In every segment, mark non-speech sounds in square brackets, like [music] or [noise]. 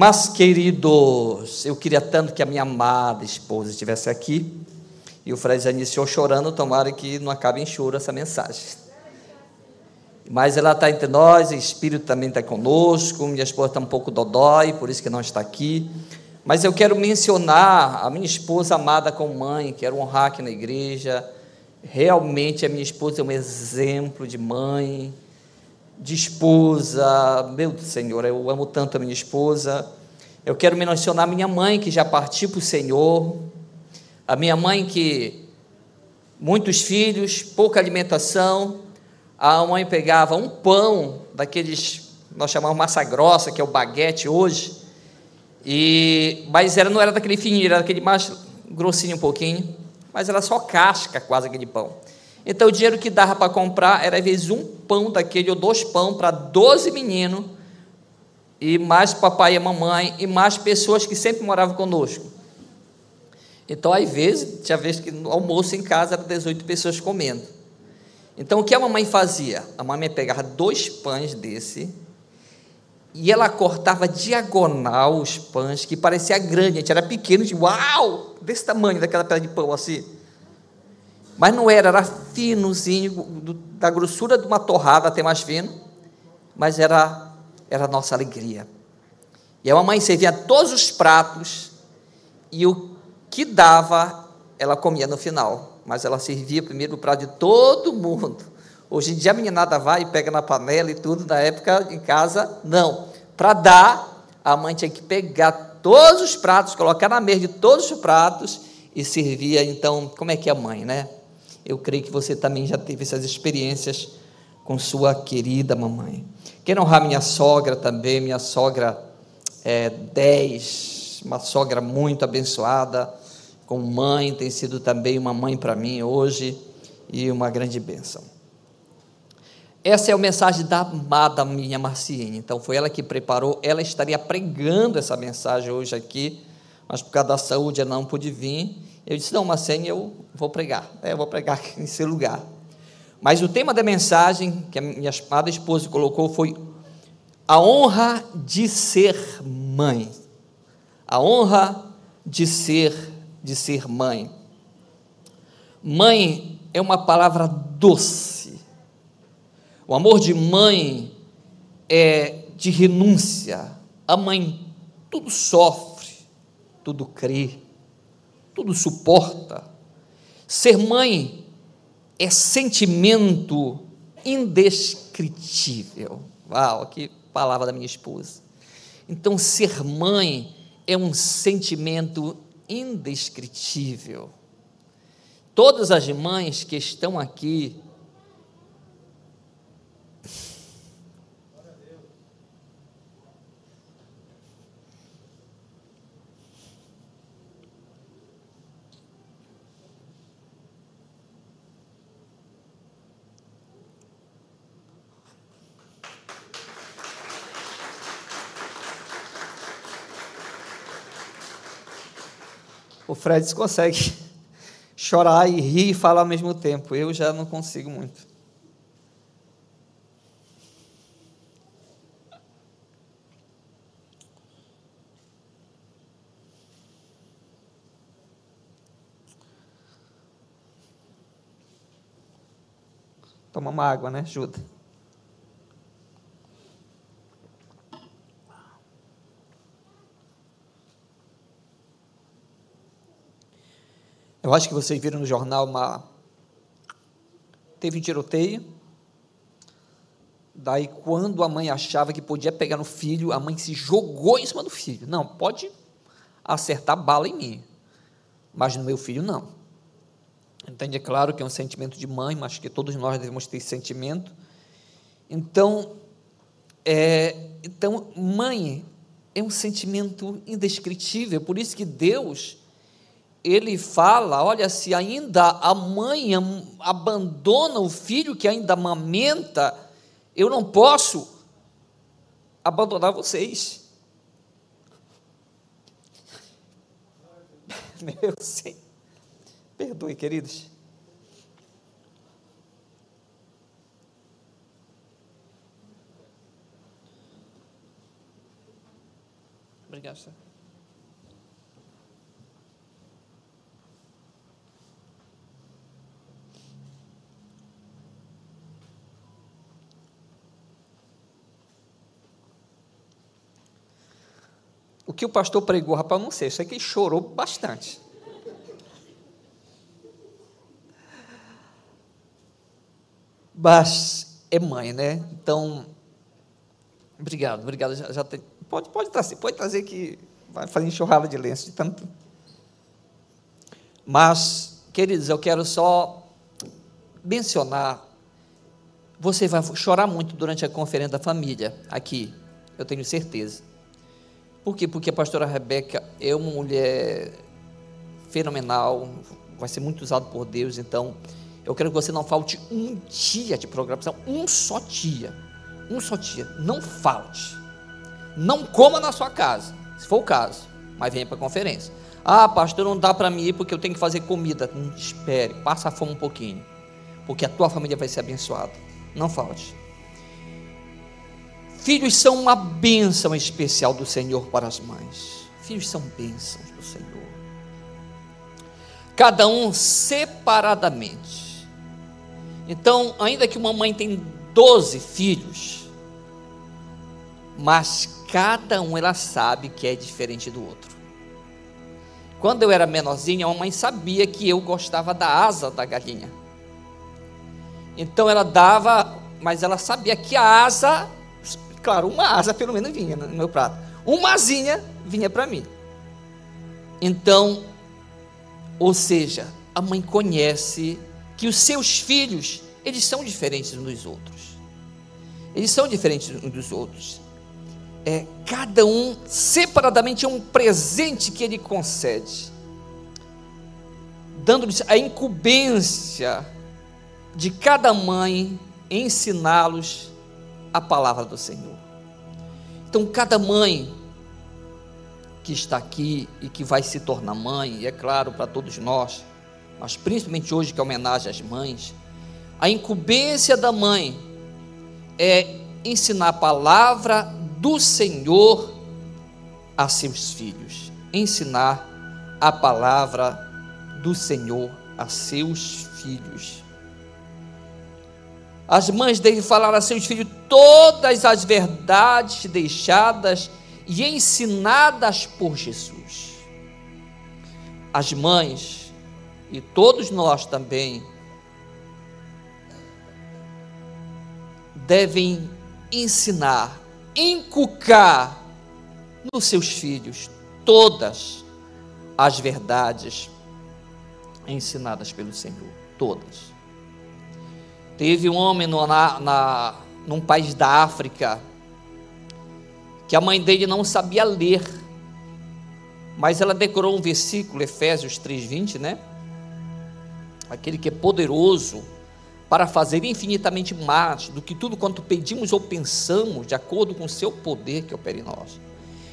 Mas, queridos, eu queria tanto que a minha amada esposa estivesse aqui. E o Fred já iniciou chorando, tomara que não acabe em choro essa mensagem. Mas ela está entre nós, o Espírito também está conosco, minha esposa está um pouco dodói, por isso que não está aqui. Mas eu quero mencionar a minha esposa amada como mãe, quero honrar aqui na igreja. Realmente a minha esposa é um exemplo de mãe, de esposa. Meu Senhor, eu amo tanto a minha esposa. Eu quero mencionar minha mãe que já partiu para o Senhor. A minha mãe que muitos filhos, pouca alimentação. A mãe pegava um pão daqueles nós chamamos massa grossa, que é o baguete hoje e, mas era, não era daquele fininho, era daquele mais grossinho um pouquinho, mas era só casca quase aquele pão. Então o dinheiro que dava para comprar era às vezes um pão daquele ou dois pão para 12 meninos, e mais papai e mamãe, e mais pessoas que sempre moravam conosco. Então, às vezes, tinha vezes que no almoço em casa eram 18 pessoas comendo. Então, o que a mamãe fazia? A mamãe pegava dois pães desse, e ela cortava diagonal os pães, que parecia grande, a gente era pequeno, de uau, desse tamanho, daquela pedra de pão assim. Mas não era, era finozinho, da grossura de uma torrada até mais fino, mas era, era a nossa alegria. E a mamãe servia todos os pratos, e o que dava, ela comia no final, mas ela servia primeiro o prato de todo mundo. Hoje em dia a meninada vai e pega na panela e tudo, na época em casa, não. Para dar, a mãe tinha que pegar todos os pratos, colocar na mesa de todos os pratos e servia. Então, como é que é a mãe, né? Eu creio que você também já teve essas experiências com sua querida mamãe. Quero honrar minha sogra também, minha sogra é 10, uma sogra muito abençoada, com mãe, tem sido também uma mãe para mim hoje e uma grande bênção. Essa é a mensagem da amada minha Marciene. Então, foi ela que preparou. Ela estaria pregando essa mensagem hoje aqui, mas por causa da saúde ela não pôde vir. Eu disse: Não, Marciene, eu vou pregar. É, eu vou pregar aqui [laughs] nesse lugar. Mas o tema da mensagem que a minha amada esposa colocou foi a honra de ser mãe. A honra de ser de ser mãe. Mãe é uma palavra doce o amor de mãe é de renúncia. A mãe tudo sofre, tudo crê, tudo suporta. Ser mãe é sentimento indescritível. Uau, que palavra da minha esposa. Então, ser mãe é um sentimento indescritível. Todas as mães que estão aqui Fred consegue [laughs] chorar e rir e falar ao mesmo tempo. Eu já não consigo muito. Toma uma água, né? Ajuda. Eu acho que vocês viram no jornal uma. Teve um tiroteio. Daí, quando a mãe achava que podia pegar no filho, a mãe se jogou em cima do filho. Não, pode acertar bala em mim, mas no meu filho não. Entende? É claro que é um sentimento de mãe, mas que todos nós devemos ter esse sentimento. Então, é, então, mãe é um sentimento indescritível. Por isso que Deus ele fala: olha, se ainda a mãe abandona o filho que ainda amamenta, eu não posso abandonar vocês. [laughs] Meu Senhor, perdoe, queridos. Obrigado, senhor. O que o pastor pregou, rapaz, eu não sei, eu sei que ele chorou bastante. Mas é mãe, né? Então, obrigado, obrigado. Já, já tem, pode, pode trazer, pode trazer que vai fazer enxurrada de lenço de tanto. Mas, queridos, eu quero só mencionar. Você vai chorar muito durante a conferência da família aqui, eu tenho certeza. Por quê? Porque a pastora Rebeca é uma mulher fenomenal, vai ser muito usado por Deus, então eu quero que você não falte um dia de programação, um só dia, um só dia, não falte. Não coma na sua casa, se for o caso, mas venha para a conferência. Ah, pastor, não dá para mim ir porque eu tenho que fazer comida. Espere, passa a fome um pouquinho, porque a tua família vai ser abençoada. Não falte. Filhos são uma bênção especial do Senhor para as mães. Filhos são bênçãos do Senhor. Cada um separadamente. Então, ainda que uma mãe tem 12 filhos, mas cada um ela sabe que é diferente do outro. Quando eu era menorzinha, a mãe sabia que eu gostava da asa da galinha. Então ela dava, mas ela sabia que a asa Claro, uma asa pelo menos vinha no meu prato. Uma asinha vinha para mim. Então, ou seja, a mãe conhece que os seus filhos, eles são diferentes uns dos outros. Eles são diferentes uns dos outros. É, cada um separadamente é um presente que ele concede, dando-lhes a incumbência de cada mãe ensiná-los a palavra do Senhor. Então, cada mãe que está aqui e que vai se tornar mãe, e é claro para todos nós, mas principalmente hoje que é homenagem às mães, a incumbência da mãe é ensinar a palavra do Senhor a seus filhos, ensinar a palavra do Senhor a seus filhos. As mães devem falar a seus filhos todas as verdades deixadas e ensinadas por Jesus. As mães, e todos nós também, devem ensinar, inculcar nos seus filhos todas as verdades ensinadas pelo Senhor, todas. Teve um homem no, na, na, num país da África que a mãe dele não sabia ler, mas ela decorou um versículo, Efésios 3,20, né? Aquele que é poderoso para fazer infinitamente mais do que tudo quanto pedimos ou pensamos, de acordo com o seu poder que opera em nós.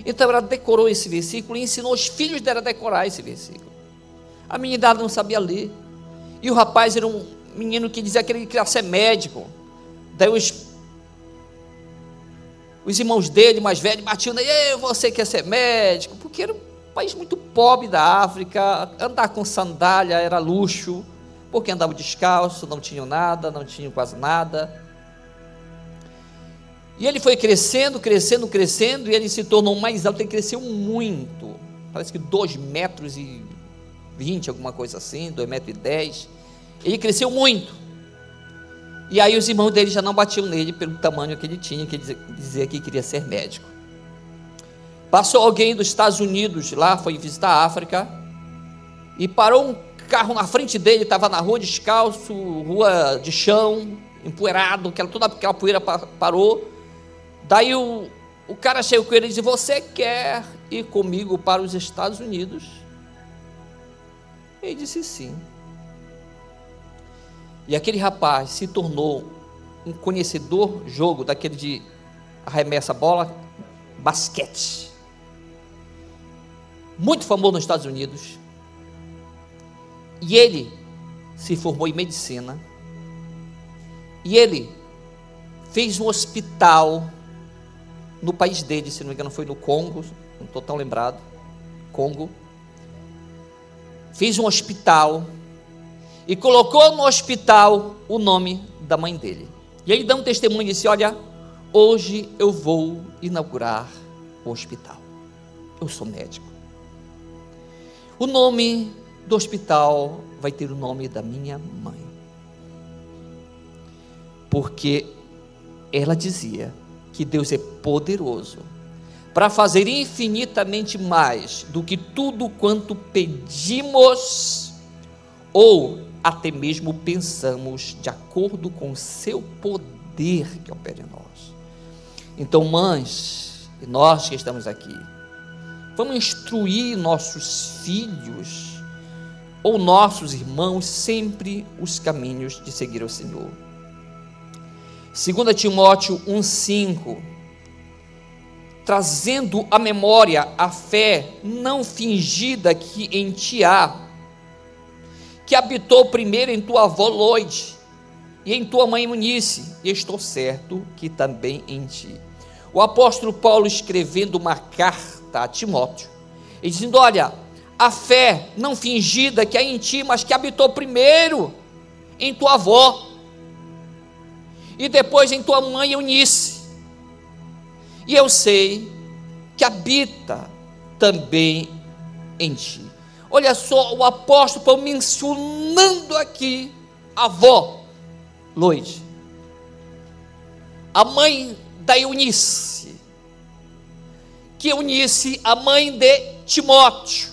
Então ela decorou esse versículo e ensinou os filhos dela a decorar esse versículo. A idade não sabia ler. E o rapaz era um, menino que dizia que ele queria ser médico. Daí os, os irmãos dele, mais velhos, batiam nele, você quer ser médico? Porque era um país muito pobre da África, andar com sandália era luxo, porque andava descalço, não tinham nada, não tinham quase nada. E ele foi crescendo, crescendo, crescendo, e ele se tornou mais alto, ele cresceu muito. Parece que 2 metros e 20, alguma coisa assim, 2 metros e 10. Ele cresceu muito. E aí os irmãos dele já não batiam nele pelo tamanho que ele tinha, que ele dizia que queria ser médico. Passou alguém dos Estados Unidos lá, foi visitar a África, e parou um carro na frente dele, estava na rua descalço, rua de chão, empoeirado, aquela, toda aquela poeira parou. Daí o, o cara chegou com ele e disse: Você quer ir comigo para os Estados Unidos? Ele disse sim. E aquele rapaz se tornou um conhecedor jogo daquele de arremessa bola, basquete. Muito famoso nos Estados Unidos. E ele se formou em medicina. E ele fez um hospital no país dele, se não me engano, foi no Congo, não estou tão lembrado, Congo, fez um hospital e colocou no hospital o nome da mãe dele. E ele dá um testemunho e disse: Olha, hoje eu vou inaugurar o hospital. Eu sou médico. O nome do hospital vai ter o nome da minha mãe. Porque ela dizia que Deus é poderoso para fazer infinitamente mais do que tudo quanto pedimos ou até mesmo pensamos, de acordo com o seu poder que opera em nós. Então, mães, e nós que estamos aqui, vamos instruir nossos filhos ou nossos irmãos sempre os caminhos de seguir o Senhor. 2 Timóteo 1,5 trazendo à memória a fé não fingida que em ti há, que habitou primeiro em tua avó Loide e em tua mãe Munice, e estou certo que também em ti. O apóstolo Paulo escrevendo uma carta a Timóteo, e dizendo: Olha, a fé não fingida que há em ti, mas que habitou primeiro em tua avó, e depois em tua mãe Eunice e eu sei que habita também em ti. Olha só o apóstolo Paulo mencionando aqui a avó Loide, a mãe da Eunice, que Eunice, a mãe de Timóteo,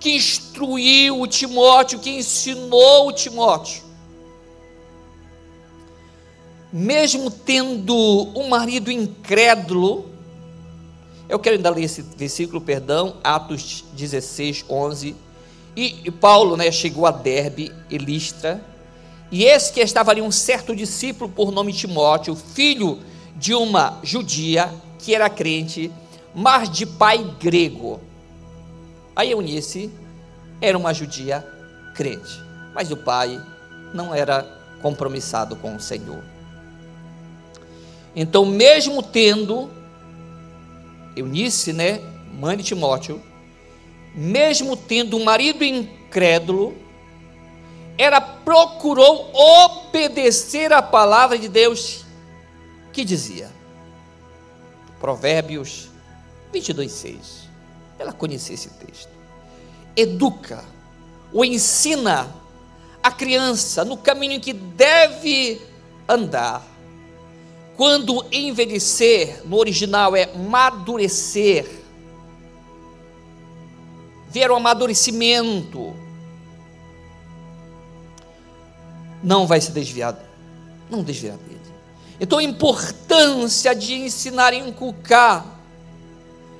que instruiu o Timóteo, que ensinou o Timóteo. Mesmo tendo um marido incrédulo, eu quero ainda ler esse versículo, perdão, Atos 16, 11. E, e Paulo né, chegou a Derbe e Listra, e esse que estava ali um certo discípulo por nome Timóteo, filho de uma judia que era crente, mas de pai grego. A Eunice era uma judia crente, mas o pai não era compromissado com o Senhor. Então, mesmo tendo Eunice, né, mãe de Timóteo, mesmo tendo um marido incrédulo, ela procurou obedecer a palavra de Deus que dizia. Provérbios 22, 6. Ela conhecia esse texto. Educa, ou ensina a criança no caminho que deve andar quando envelhecer, no original é madurecer, ver o amadurecimento, não vai se desviar, não desviar dele. Então a importância de ensinar e inculcar.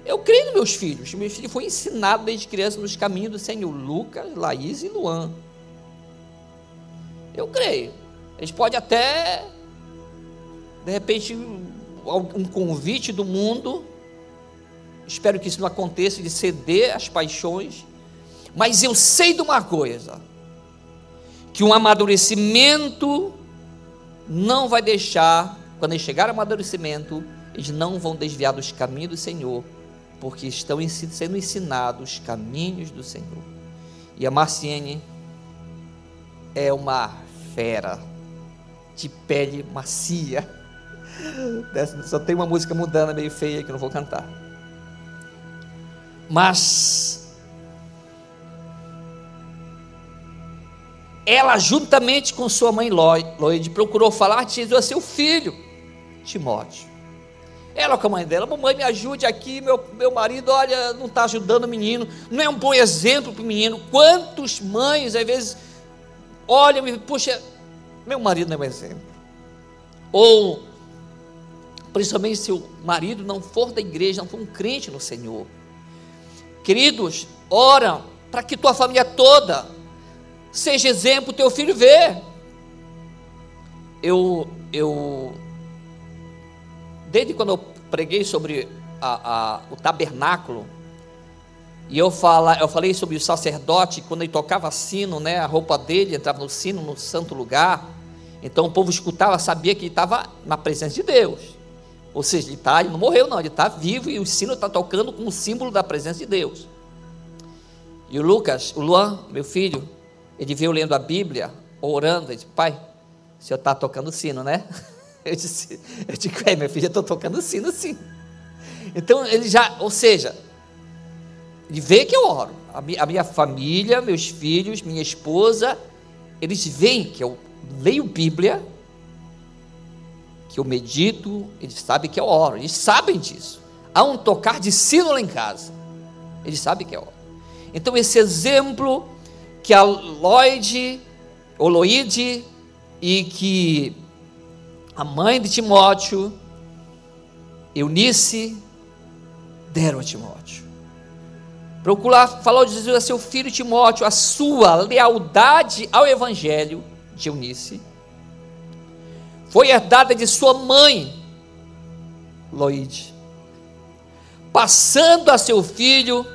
Eu creio nos meus filhos, meus filhos foram ensinados desde criança nos caminhos do Senhor, Lucas, Laís e Luan. Eu creio. Eles podem até de repente, um convite do mundo, espero que isso não aconteça, de ceder às paixões, mas eu sei de uma coisa, que um amadurecimento não vai deixar, quando eles chegar ao amadurecimento, eles não vão desviar dos caminhos do Senhor, porque estão sendo ensinados os caminhos do Senhor. E a Marciene é uma fera de pele macia só tem uma música mudando meio feia que eu não vou cantar. Mas ela, juntamente com sua mãe Lloyd, procurou falar de Jesus a seu filho, Timóteo. Ela com a mãe dela, mamãe, me ajude aqui, meu, meu marido, olha, não está ajudando o menino, não é um bom exemplo para o menino. Quantos mães, às vezes, olham e, puxa, meu marido não é um exemplo. Ou principalmente se o marido não for da igreja, não for um crente no Senhor. Queridos, ora para que tua família toda seja exemplo, teu filho vê. Eu, eu, desde quando eu preguei sobre a, a, o tabernáculo, e eu, fala, eu falei sobre o sacerdote, quando ele tocava sino, né, a roupa dele entrava no sino, no santo lugar, então o povo escutava, sabia que estava na presença de Deus Ou seja, ele, tá, ele não morreu, não, ele está vivo e o sino está tocando como símbolo da presença de Deus. E o Lucas, o Luan, meu filho, ele veio lendo a Bíblia, orando, ele disse, pai, o senhor está tocando sino, né? [laughs] Eu disse, eu disse, é, meu filho, eu estou tocando sino sim. Então ele já, ou seja, ele vê que eu oro. A a minha família, meus filhos, minha esposa, eles veem que eu leio Bíblia, que eu medito, eles sabem que eu oro, eles sabem disso. Há um tocar de sino lá em casa, eles sabem que eu oro. Então, esse exemplo que a Lloyd, ou Loide, e que a mãe de Timóteo, Eunice, deram a Timóteo. Procurar falou de Jesus a seu filho Timóteo, a sua lealdade ao Evangelho de Eunice foi herdada de sua mãe, Loide, passando a seu filho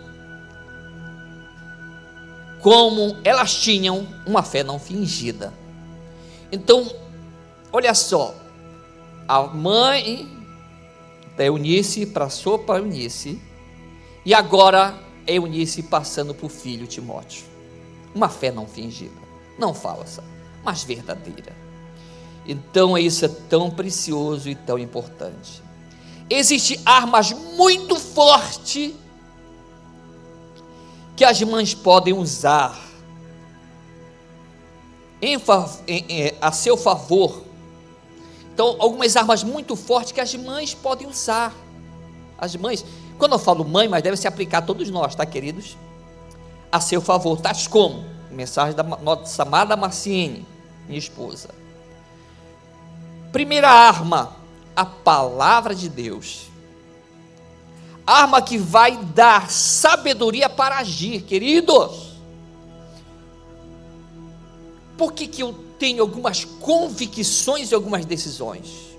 como elas tinham uma fé não fingida. Então, olha só, a mãe da Eunice passou para Eunice, e agora Eunice passando para o filho Timóteo. Uma fé não fingida, não falsa, mas verdadeira. Então isso é tão precioso e tão importante. Existem armas muito fortes que as mães podem usar em, em, em, a seu favor. Então, algumas armas muito fortes que as mães podem usar. As mães, quando eu falo mãe, mas deve se aplicar a todos nós, tá, queridos? A seu favor, tais como? Mensagem da nossa amada Marciene, minha esposa. Primeira arma, a palavra de Deus arma que vai dar sabedoria para agir, queridos. Por que, que eu tenho algumas convicções e algumas decisões?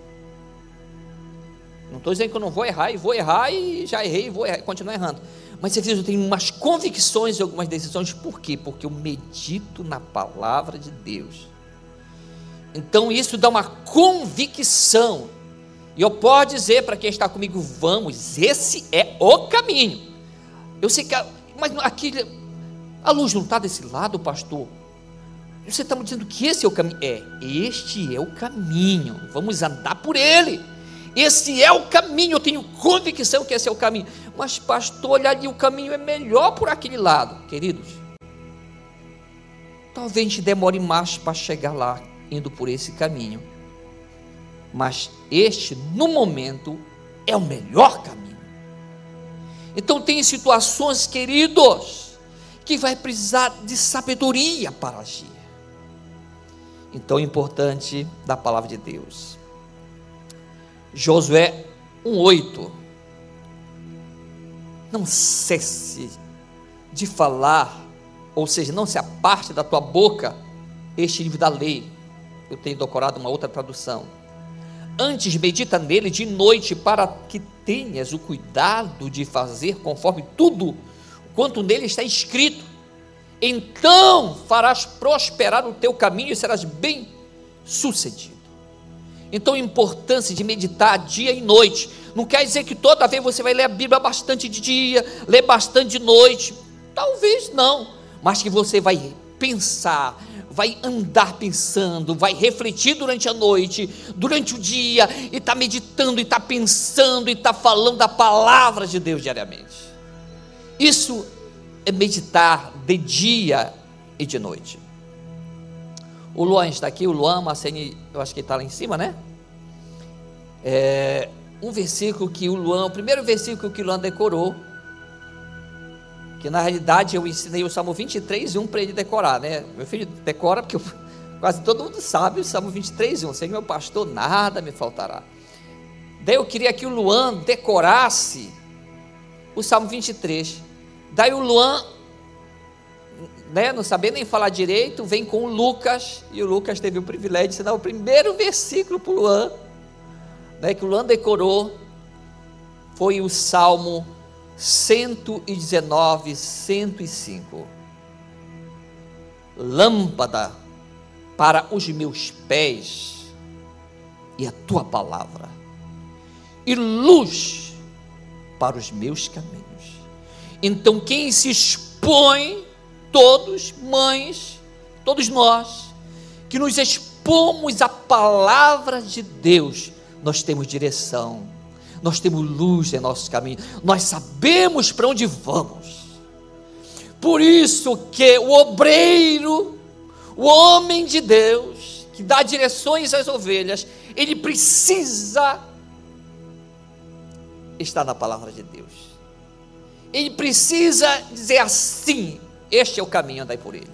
Não estou dizendo que eu não vou errar, e vou errar, e já errei, e vou errar, continuar errando. Mas você eu tenho umas convicções e algumas decisões, por quê? Porque eu medito na palavra de Deus. Então isso dá uma convicção e eu posso dizer para quem está comigo, vamos, esse é o caminho. Eu sei que, mas aqui, a luz não está desse lado, pastor. Você está me dizendo que esse é o caminho? É, este é o caminho. Vamos andar por ele. Esse é o caminho. Eu tenho convicção que esse é o caminho. Mas, pastor, olha ali, o caminho é melhor por aquele lado, queridos. Talvez a gente demore mais para chegar lá, indo por esse caminho mas este, no momento, é o melhor caminho. Então, tem situações, queridos, que vai precisar de sabedoria para agir. Então, é importante da palavra de Deus. Josué 1,8. Não cesse de falar, ou seja, não se aparte da tua boca este livro da lei. Eu tenho decorado uma outra tradução Antes medita nele de noite, para que tenhas o cuidado de fazer conforme tudo quanto nele está escrito. Então farás prosperar o teu caminho e serás bem sucedido. Então, a importância de meditar dia e noite. Não quer dizer que toda vez você vai ler a Bíblia bastante de dia, ler bastante de noite. Talvez não, mas que você vai pensar, vai andar pensando, vai refletir durante a noite, durante o dia, e está meditando, e está pensando, e está falando da palavra de Deus diariamente. Isso é meditar de dia e de noite. O Luan está aqui, o Luan Marcene, eu acho que está lá em cima, né? É, um versículo que o Luan, o primeiro versículo que o Luan decorou, que na realidade eu ensinei o Salmo 23, 1 para ele decorar, né? Meu filho decora porque eu, [laughs] quase todo mundo sabe o Salmo 23, 1. Sem meu pastor, nada me faltará. Daí eu queria que o Luan decorasse o Salmo 23. Daí o Luan, né, não sabendo nem falar direito, vem com o Lucas, e o Lucas teve o privilégio de ensinar o primeiro versículo para o Luan, né, que o Luan decorou, foi o Salmo 119, 105. Lâmpada para os meus pés e a tua palavra, e luz para os meus caminhos. Então, quem se expõe, todos, mães, todos nós, que nos expomos à palavra de Deus, nós temos direção, nós temos luz em nossos caminhos, nós sabemos para onde vamos. Por isso que o obreiro, o homem de Deus, que dá direções às ovelhas, ele precisa estar na palavra de Deus. Ele precisa dizer assim: este é o caminho, andai por ele.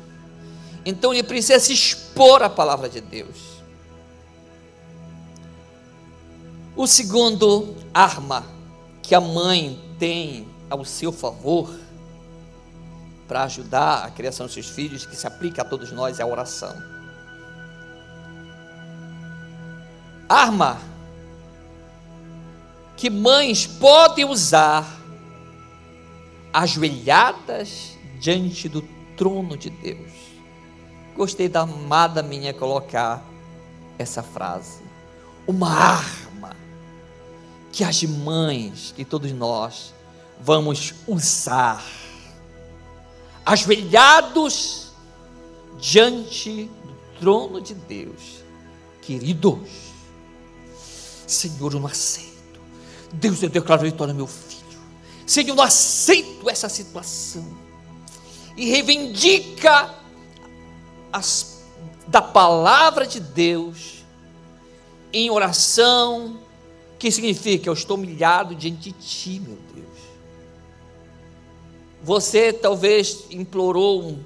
Então ele precisa se expor à palavra de Deus. O segundo arma que a mãe tem ao seu favor para ajudar a criação dos seus filhos, que se aplica a todos nós, é a oração. Arma que mães podem usar ajoelhadas diante do trono de Deus. Gostei da amada minha colocar essa frase. Uma arma que as mães, que todos nós vamos usar, ajoelhados diante do trono de Deus. Queridos, Senhor, eu não aceito. Deus, eu declaro vitória, meu filho. Senhor, não aceito essa situação. E reivindica as, da palavra de Deus em oração, que significa eu estou humilhado diante de ti, meu Deus. Você talvez implorou um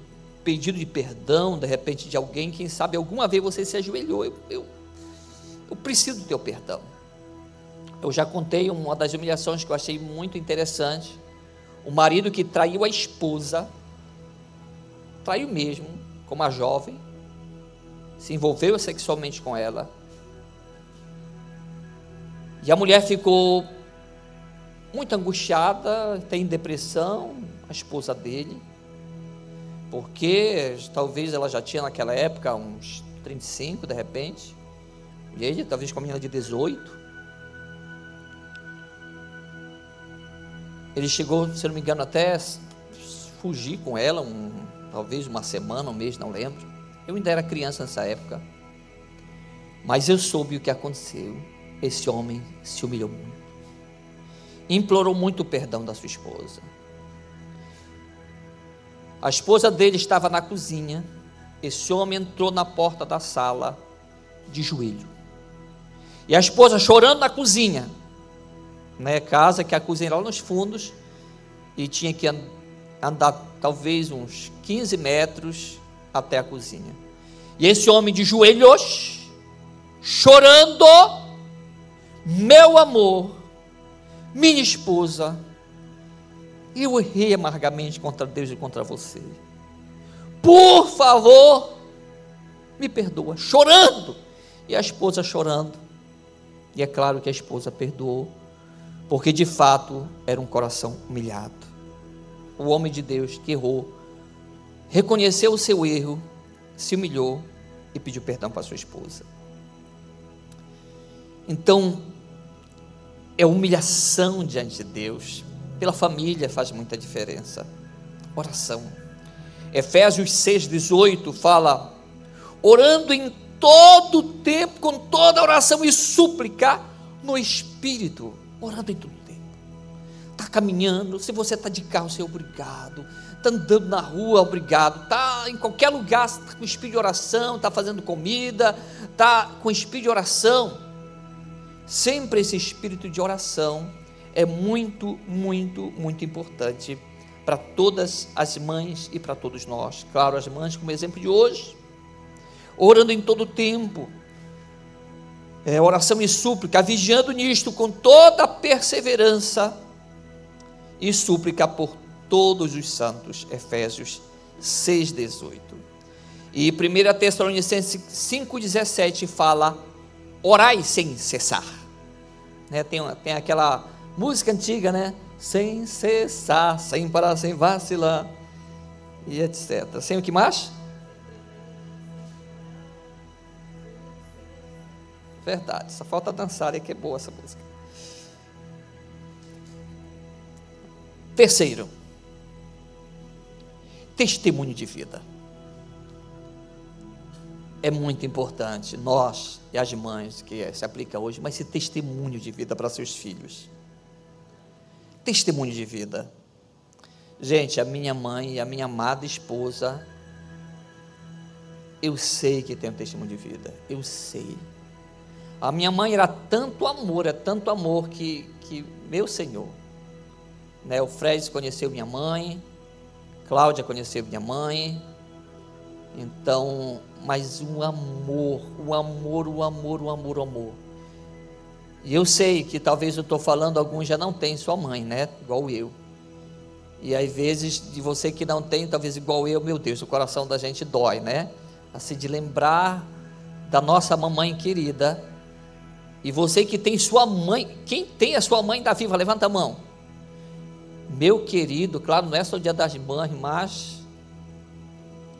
pedido de perdão, de repente, de alguém, quem sabe alguma vez você se ajoelhou. Eu, eu, eu preciso do teu perdão. Eu já contei uma das humilhações que eu achei muito interessante. O marido que traiu a esposa, traiu mesmo, como a jovem, se envolveu sexualmente com ela. E a mulher ficou muito angustiada, tem depressão, a esposa dele, porque talvez ela já tinha naquela época uns 35 de repente, e ele talvez com a menina de 18. Ele chegou, se não me engano, até fugir com ela, um, talvez uma semana, um mês, não lembro. Eu ainda era criança nessa época. Mas eu soube o que aconteceu. Esse homem se humilhou muito. Implorou muito o perdão da sua esposa. A esposa dele estava na cozinha. Esse homem entrou na porta da sala de joelho. E a esposa chorando na cozinha né, casa, que a cozinha era lá nos fundos, e tinha que andar talvez uns 15 metros até a cozinha. E esse homem de joelhos, chorando, meu amor, minha esposa, eu errei amargamente contra Deus e contra você. Por favor, me perdoa, chorando. E a esposa chorando. E é claro que a esposa perdoou porque de fato era um coração humilhado. O homem de Deus que errou, reconheceu o seu erro, se humilhou e pediu perdão para sua esposa. Então, é humilhação diante de Deus, pela família faz muita diferença. Oração. Efésios 6,18 fala: orando em todo tempo, com toda oração e súplica no Espírito orando em todo tempo. Está caminhando, se você está de carro, você é obrigado. Está andando na rua, obrigado. Está em qualquer lugar, está com espírito de oração, está fazendo comida, está com espírito de oração. Sempre esse espírito de oração é muito, muito, muito importante para todas as mães e para todos nós. Claro, as mães, como exemplo de hoje, orando em todo tempo, é, oração e súplica, vigiando nisto com toda perseverança e súplica por todos os santos. Efésios 6,18. E 1 Tessalonicenses 5,17 fala: orai sem cessar. Né? Tem, tem aquela música antiga, né? Sem cessar, sem parar, sem vacilar e etc. Sem o que mais? Verdade, só falta dançar, é que é boa essa música. Terceiro, testemunho de vida. É muito importante, nós e as mães, que se aplica hoje, mas esse testemunho de vida para seus filhos. Testemunho de vida. Gente, a minha mãe e a minha amada esposa, eu sei que tem um testemunho de vida, eu sei. A minha mãe era tanto amor, é tanto amor que, que meu Senhor, né, o Fred conheceu minha mãe, Cláudia conheceu minha mãe. Então, mas um amor, o um amor, o um amor, o um amor, o amor. E eu sei que talvez eu estou falando, alguns já não têm sua mãe, né? Igual eu. E às vezes, de você que não tem, talvez igual eu, meu Deus, o coração da gente dói, né? Assim, de lembrar da nossa mamãe querida. E você que tem sua mãe, quem tem a sua mãe da viva, levanta a mão meu querido, claro, não é só o dia das mães, mas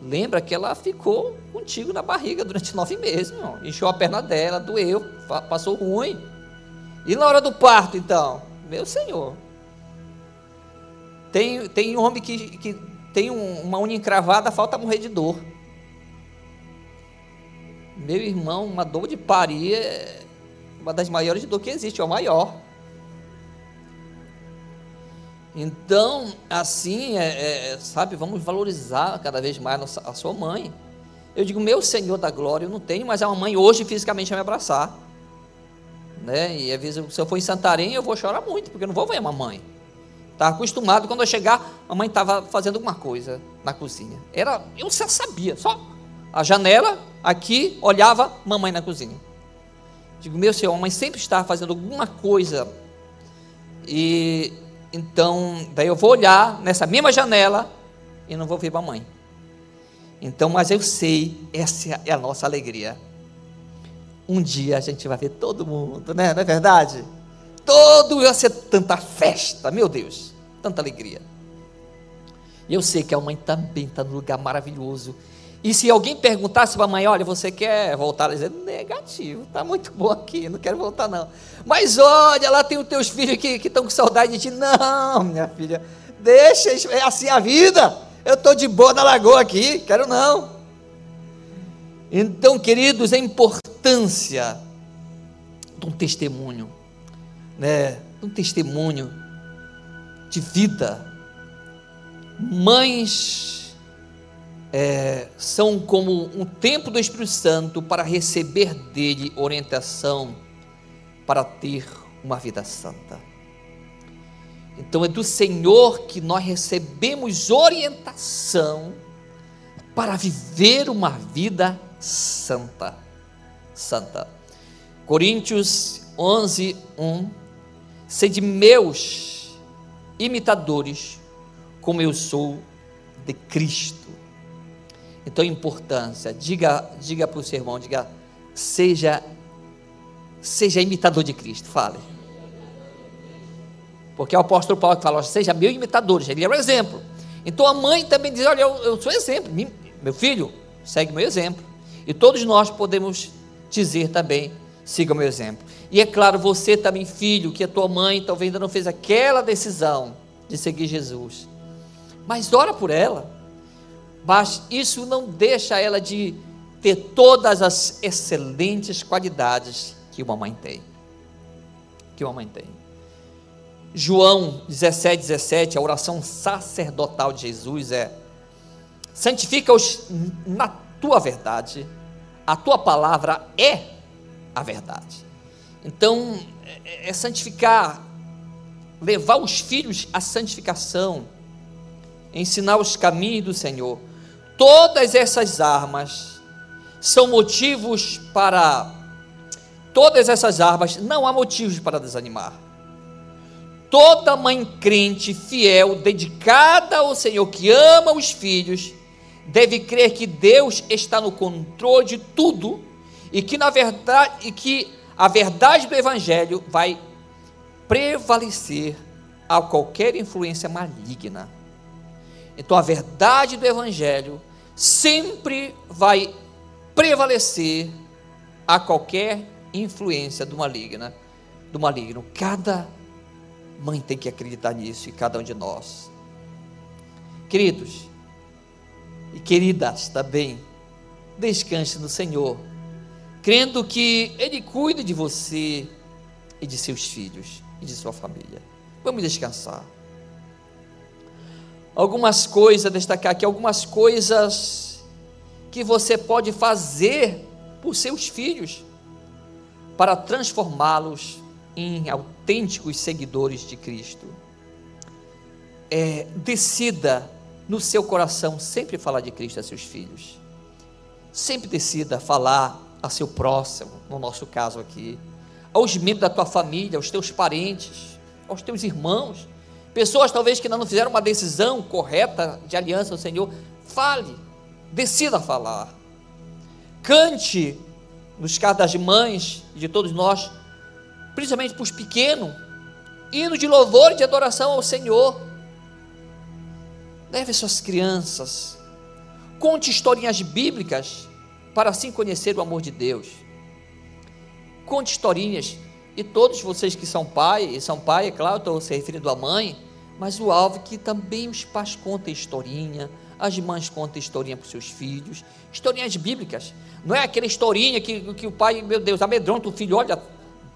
lembra que ela ficou contigo na barriga durante [laughs] nove meses, meu. encheu a perna dela, doeu, passou ruim. E na hora do parto, então? Meu Senhor. Tem, tem homem que, que tem um, uma unha encravada, falta morrer de dor. Meu irmão, uma dor de parir é uma das maiores dores que existe, é o maior. Então, assim, é, é, sabe, vamos valorizar cada vez mais a sua mãe. Eu digo, meu Senhor da glória, eu não tenho mais uma mãe hoje fisicamente a me abraçar. Né? E às vezes, se eu for em Santarém, eu vou chorar muito, porque eu não vou ver a mamãe. Estava acostumado, quando eu chegar, a mãe estava fazendo alguma coisa na cozinha. Era, eu já sabia, só a janela, aqui, olhava, mamãe na cozinha. Digo, meu Senhor, a mãe sempre está fazendo alguma coisa. E então, daí eu vou olhar nessa mesma janela e não vou ver mamãe. Então, mas eu sei, essa é a nossa alegria. Um dia a gente vai ver todo mundo, né? Não é verdade? Todo vai ser tanta festa, meu Deus, tanta alegria. E eu sei que a mãe também está num lugar maravilhoso e se alguém perguntasse para a mãe, olha, você quer voltar? Ela dizer, negativo, está muito bom aqui, não quero voltar não. Mas olha, lá tem os teus filhos que estão com saudade de ti. Não, minha filha, deixa, é assim a vida. Eu estou de boa na lagoa aqui, quero não. Então, queridos, a importância de um testemunho, né? De um testemunho de vida. Mães é, são como um tempo do Espírito Santo para receber dele orientação para ter uma vida santa. Então é do Senhor que nós recebemos orientação para viver uma vida santa. Santa. Coríntios 11, 1. Sede meus imitadores, como eu sou de Cristo. Então, importância, diga, diga para o seu irmão, diga, seja, seja imitador de Cristo, fale. Porque é o apóstolo Paulo que fala, seja meu imitador, ele é o exemplo. Então a mãe também diz, olha, eu, eu sou exemplo, meu filho, segue meu exemplo. E todos nós podemos dizer também, siga o meu exemplo. E é claro, você também, filho, que a tua mãe talvez ainda não fez aquela decisão de seguir Jesus. Mas ora por ela mas isso não deixa ela de ter todas as excelentes qualidades que uma mãe tem. Que uma mãe tem. João 17, 17, a oração sacerdotal de Jesus é: santifica-os na tua verdade, a tua palavra é a verdade. Então, é, é santificar, levar os filhos à santificação, ensinar os caminhos do Senhor Todas essas armas são motivos para. Todas essas armas, não há motivos para desanimar. Toda mãe crente, fiel, dedicada ao Senhor, que ama os filhos, deve crer que Deus está no controle de tudo e que na verdade e que a verdade do evangelho vai prevalecer a qualquer influência maligna. Então a verdade do Evangelho sempre vai prevalecer a qualquer influência do maligno, do maligno. Cada Mãe tem que acreditar nisso e cada um de nós. Queridos e queridas também, descanse no Senhor, crendo que Ele cuida de você e de seus filhos e de sua família. Vamos descansar. Algumas coisas, destacar aqui, algumas coisas que você pode fazer por seus filhos para transformá-los em autênticos seguidores de Cristo. É, decida no seu coração sempre falar de Cristo a seus filhos. Sempre decida falar a seu próximo, no nosso caso aqui, aos membros da tua família, aos teus parentes, aos teus irmãos, pessoas talvez que ainda não fizeram uma decisão correta de aliança ao Senhor. Fale, decida falar. Cante nos casos das mães de todos nós, principalmente para os pequenos, hino de louvor e de adoração ao Senhor. Leve suas crianças, conte historinhas bíblicas para assim conhecer o amor de Deus. Conte historinhas, e todos vocês que são pai, e são pai, é claro, estou se referindo à mãe, mas o alvo é que também os pais contem historinha, as mães contam historinha para os seus filhos, historinhas bíblicas. Não é aquela historinha que, que o pai, meu Deus, amedronta o filho, olha,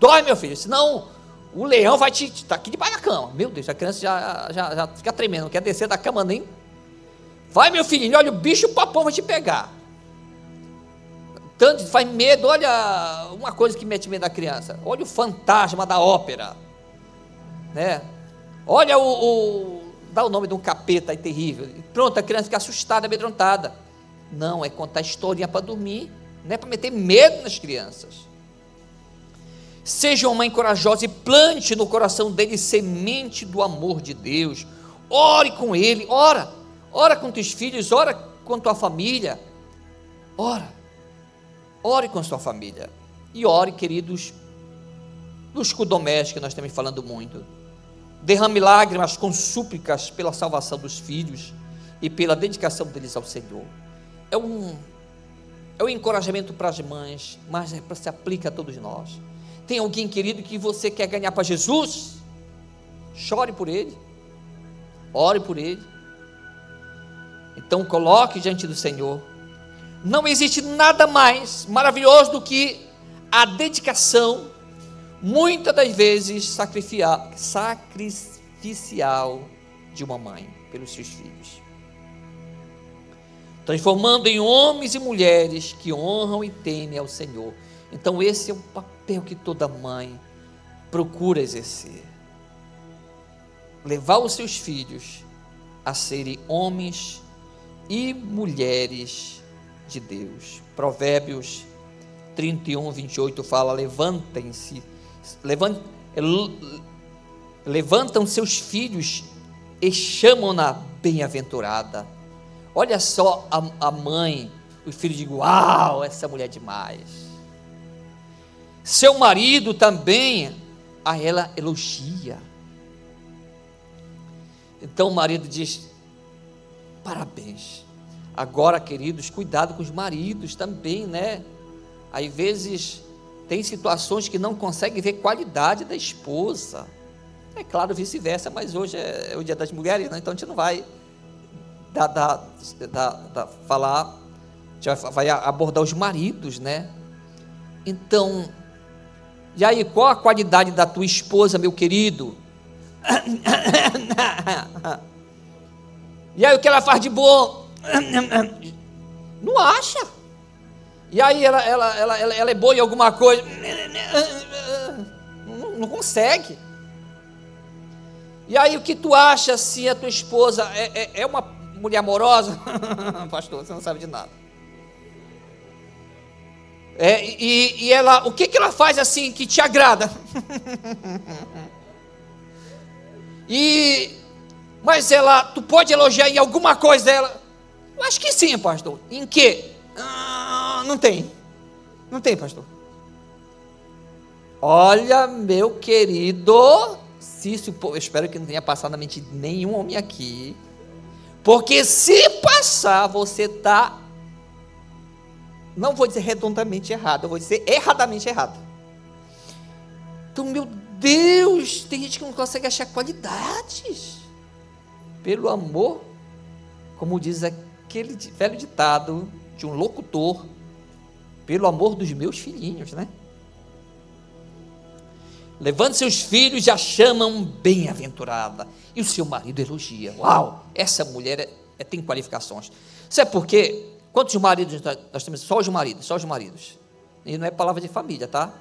dói meu filho, senão o leão vai te. Está aqui debaixo da cama. Meu Deus, a criança já, já, já fica tremendo, não quer descer da cama nem. Vai, meu filhinho, olha, o bicho papão vai te pegar. Tanto faz medo, olha uma coisa que mete medo da criança. Olha o fantasma da ópera. Né? Olha o, o dá o nome de um capeta aí terrível. Pronto, a criança fica assustada, amedrontada. Não, é contar historinha para dormir, não é para meter medo nas crianças. Seja uma mãe corajosa e plante no coração dele semente do amor de Deus. Ore com ele, ora. Ora com teus filhos, ora com tua família. Ora. Ore com sua família. E ore, queridos, nos domésticos, nós estamos falando muito derrame lágrimas com súplicas pela salvação dos filhos e pela dedicação deles ao Senhor. É um, é um encorajamento para as mães, mas é, se aplica a todos nós. Tem alguém querido que você quer ganhar para Jesus? Chore por ele, ore por ele. Então coloque diante do Senhor. Não existe nada mais maravilhoso do que a dedicação muitas das vezes sacrificial de uma mãe pelos seus filhos. Transformando em homens e mulheres que honram e temem ao Senhor. Então, esse é o papel que toda mãe procura exercer. Levar os seus filhos a serem homens e mulheres de Deus. Provérbios 31, 28 fala: Levantem-se levantam seus filhos e chamam-na bem-aventurada. Olha só a, a mãe, o filho diz: Uau, essa mulher é demais. Seu marido também a ela elogia. Então o marido diz: Parabéns. Agora, queridos, cuidado com os maridos também, né? Às vezes tem situações que não conseguem ver qualidade da esposa. É claro, vice-versa, mas hoje é, é, o dia das mulheres, né? então a gente não vai dar, dar, dar, dar, falar, a gente vai abordar os maridos, né? Então, e aí, qual a qualidade da tua esposa, meu querido? [coughs] E aí, o que ela faz de bom? Não acha. E aí ela, ela, ela, ela, ela é boa em alguma coisa. Não, consegue. E aí o que tu acha se a tua esposa é, é, é uma mulher amorosa? [laughs] Pastor, você não sabe de nada. É, e, e ela, o que, que ela faz assim que te agrada? [laughs] e, mas ela, tu pode elogiar em alguma coisa dela? Eu acho que sim, pastor. Em que? Ah, não tem. Não tem, pastor. Olha, meu querido, se isso, eu espero que não tenha passado na mente de nenhum homem aqui. Porque se passar, você está, não vou dizer redondamente errado, eu vou dizer erradamente errado. Então, meu Deus, tem gente que não consegue achar qualidades. Pelo amor, como diz aquele velho ditado de um locutor, pelo amor dos meus filhinhos, né? Levando seus filhos e a chamam bem-aventurada. E o seu marido elogia. Uau, essa mulher é, é, tem qualificações. Sabe por quê? Quantos maridos nós temos? Só os maridos, só os maridos. E não é palavra de família, tá?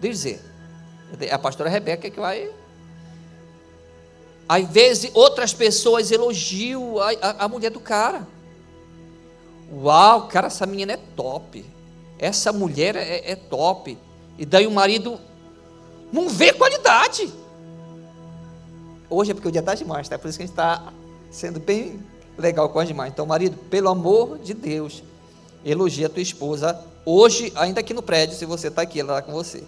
Dizer. É a pastora Rebeca que vai. Às vezes, outras pessoas elogiam a, a, a mulher do cara. Uau, cara, essa menina é top. Essa mulher é, é top. E daí o marido não vê qualidade. Hoje é porque o dia está demais, tá? Por isso que a gente está sendo bem legal com as demais. Então, marido, pelo amor de Deus, elogia a tua esposa hoje, ainda aqui no prédio, se você está aqui, ela está com você.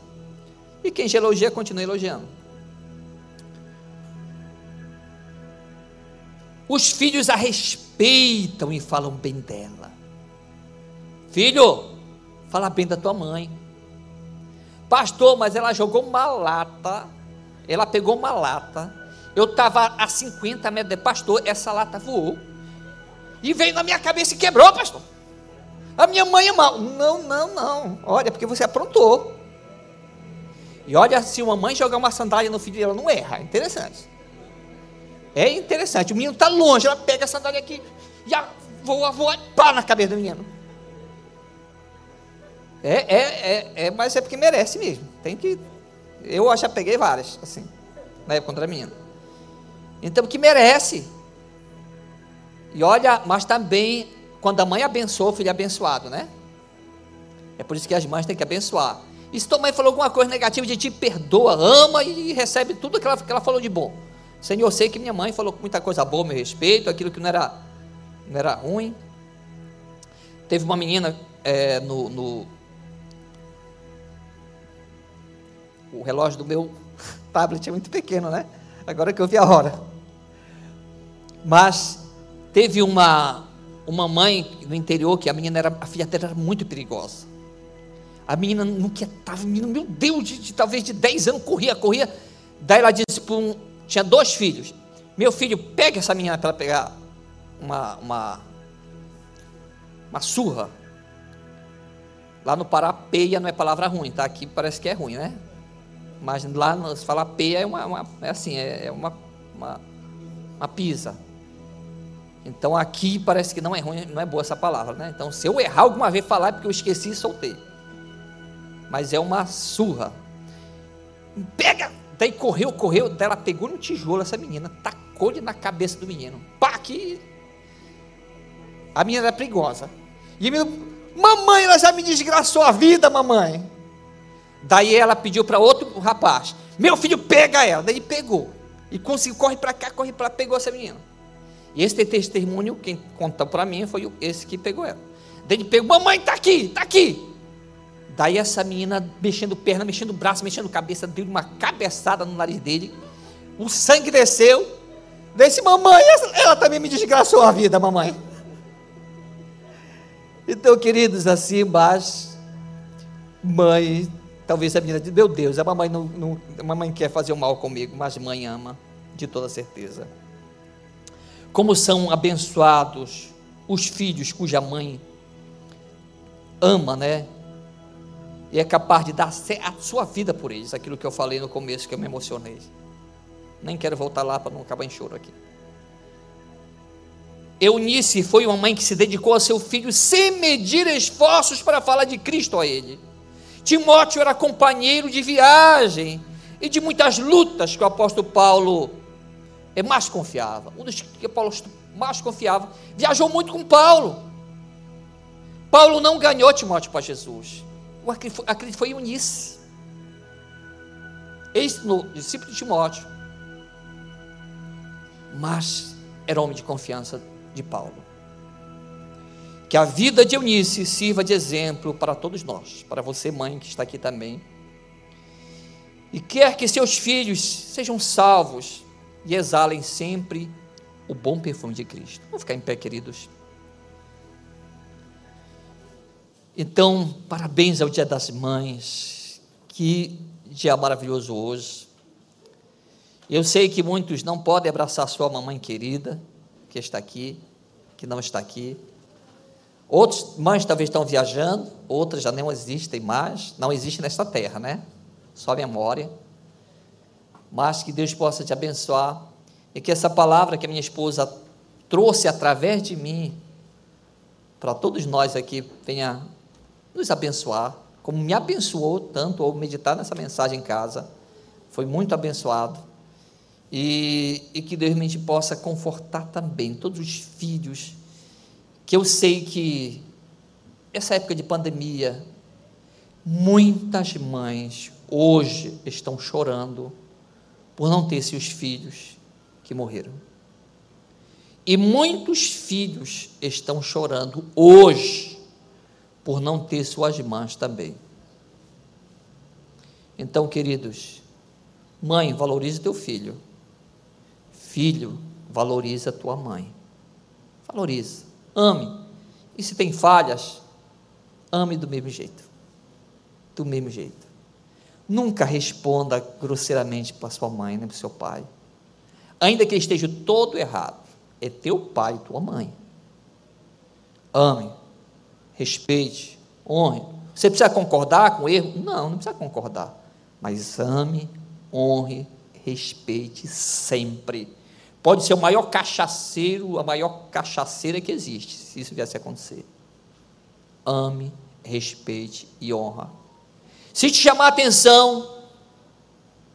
E quem já elogia, continua elogiando. Os filhos a respeitam e falam bem dela. Filho, fala bem da tua mãe. Pastor, mas ela jogou uma lata. Ela pegou uma lata. Eu estava a 50 metros de pastor, essa lata voou. E veio na minha cabeça e quebrou, pastor. A minha mãe é mal. Não, não, não. Olha, porque você aprontou. E olha, se uma mãe jogar uma sandália no filho dela, não erra. É interessante. É interessante. O menino está longe, ela pega a sandália aqui, já voa, voa, pá na cabeça do menino. É, é, é, é, mas é porque merece mesmo. Tem que. Eu já peguei várias, assim, na época contra a menina. Então, que merece. E olha, mas também, quando a mãe abençoa, o filho é abençoado, né? É por isso que as mães têm que abençoar. E se tua mãe falou alguma coisa negativa, de ti perdoa, ama e recebe tudo que ela, que ela falou de bom. Senhor, eu sei que minha mãe falou muita coisa boa a meu respeito, aquilo que não era, não era ruim. Teve uma menina é, no, no o relógio do meu tablet é muito pequeno, né? Agora que eu vi a hora. Mas teve uma uma mãe no interior que a menina era a filha dela era muito perigosa. A menina não quietava, menina, meu Deus, de, de, talvez de 10 anos corria, corria. Daí ela disse para um, tinha dois filhos. Meu filho, pega essa menina para pegar uma, uma uma surra. Lá no Pará, peia não é palavra ruim, tá? Aqui parece que é ruim, né? Mas lá, se falar peia, é, uma, uma é assim, é, é uma, uma, uma pisa. Então aqui parece que não é ruim, não é boa essa palavra, né? Então se eu errar alguma vez falar é porque eu esqueci e soltei. Mas é uma surra. Pega! Daí correu, correu, daí ela pegou no tijolo essa menina, tacou-lhe na cabeça do menino. Pá, que. A menina era perigosa. E a menina, mamãe, ela já me desgraçou a vida, mamãe. Daí ela pediu para outro rapaz: Meu filho, pega ela. Daí ele pegou. E conseguiu, corre para cá, corre para lá, pegou essa menina. E esse testemunho, quem contou para mim, foi esse que pegou ela. Daí ele pegou: Mamãe, está aqui, está aqui. Daí essa menina mexendo perna, mexendo braço, mexendo cabeça, deu uma cabeçada no nariz dele. O sangue desceu. Desse mamãe, ela também me desgraçou a vida, mamãe. Então, queridos, assim, mas mãe Talvez a menina diz, meu Deus, a mamãe não, não, a mamãe quer fazer o mal comigo, mas mãe ama, de toda certeza. Como são abençoados os filhos cuja mãe ama, né? E é capaz de dar a sua vida por eles, aquilo que eu falei no começo, que eu me emocionei. Nem quero voltar lá para não acabar em choro aqui. Eunice foi uma mãe que se dedicou a seu filho sem medir esforços para falar de Cristo a ele. Timóteo era companheiro de viagem e de muitas lutas que o apóstolo Paulo é mais confiava. Um dos que Paulo mais confiava. Viajou muito com Paulo. Paulo não ganhou Timóteo para Jesus. O acredito foi Eunice. Eis no discípulo de Timóteo. Mas era homem de confiança de Paulo. Que a vida de Eunice sirva de exemplo para todos nós, para você, mãe, que está aqui também. E quer que seus filhos sejam salvos e exalem sempre o bom perfume de Cristo. Vamos ficar em pé, queridos. Então, parabéns ao Dia das Mães. Que dia maravilhoso hoje. Eu sei que muitos não podem abraçar sua mamãe querida, que está aqui, que não está aqui. Outras mães talvez estão viajando, outras já não existem mais, não existem nesta terra, né? Só memória. Mas que Deus possa te abençoar e que essa palavra que a minha esposa trouxe através de mim, para todos nós aqui, venha nos abençoar, como me abençoou tanto ao meditar nessa mensagem em casa. Foi muito abençoado. E, e que Deus me possa confortar também todos os filhos, que eu sei que essa época de pandemia, muitas mães hoje estão chorando por não ter seus filhos que morreram. E muitos filhos estão chorando hoje por não ter suas mães também. Então, queridos, mãe, valorize teu filho. Filho, valoriza tua mãe. Valoriza, ame. E se tem falhas, ame do mesmo jeito. Do mesmo jeito. Nunca responda grosseiramente para sua mãe nem para seu pai. Ainda que ele esteja todo errado, é teu pai e tua mãe. Ame, respeite, honre. Você precisa concordar com o erro? Não, não precisa concordar. Mas ame, honre, respeite sempre. Pode ser o maior cachaceiro, a maior cachaceira que existe, se isso viesse a acontecer. Ame, respeite e honra. Se te chamar a atenção,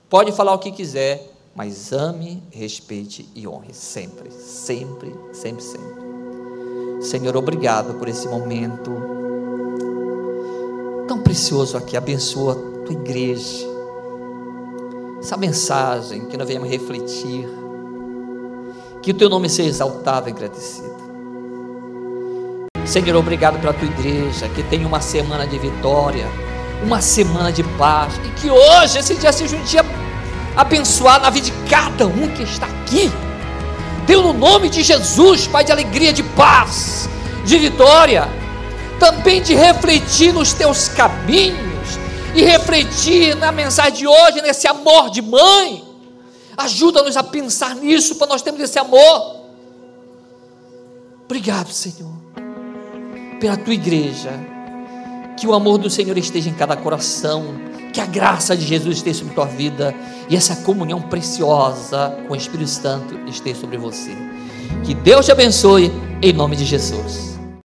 pode falar o que quiser, mas ame, respeite e honre sempre, sempre, sempre, sempre. Senhor, obrigado por esse momento tão precioso aqui. Abençoa a tua igreja. Essa mensagem que nós venhamos refletir. Que o teu nome seja exaltado e agradecido. Senhor, obrigado pela tua igreja, que tem uma semana de vitória uma semana de paz e que hoje esse dia seja um dia abençoado na vida de cada um que está aqui. Deus, no nome de Jesus, Pai de alegria, de paz, de vitória, também de refletir nos teus caminhos e refletir na mensagem de hoje, nesse amor de mãe. Ajuda-nos a pensar nisso para nós termos esse amor. Obrigado, Senhor, pela tua igreja que o amor do Senhor esteja em cada coração, que a graça de Jesus esteja sobre tua vida e essa comunhão preciosa com o Espírito Santo esteja sobre você. Que Deus te abençoe em nome de Jesus.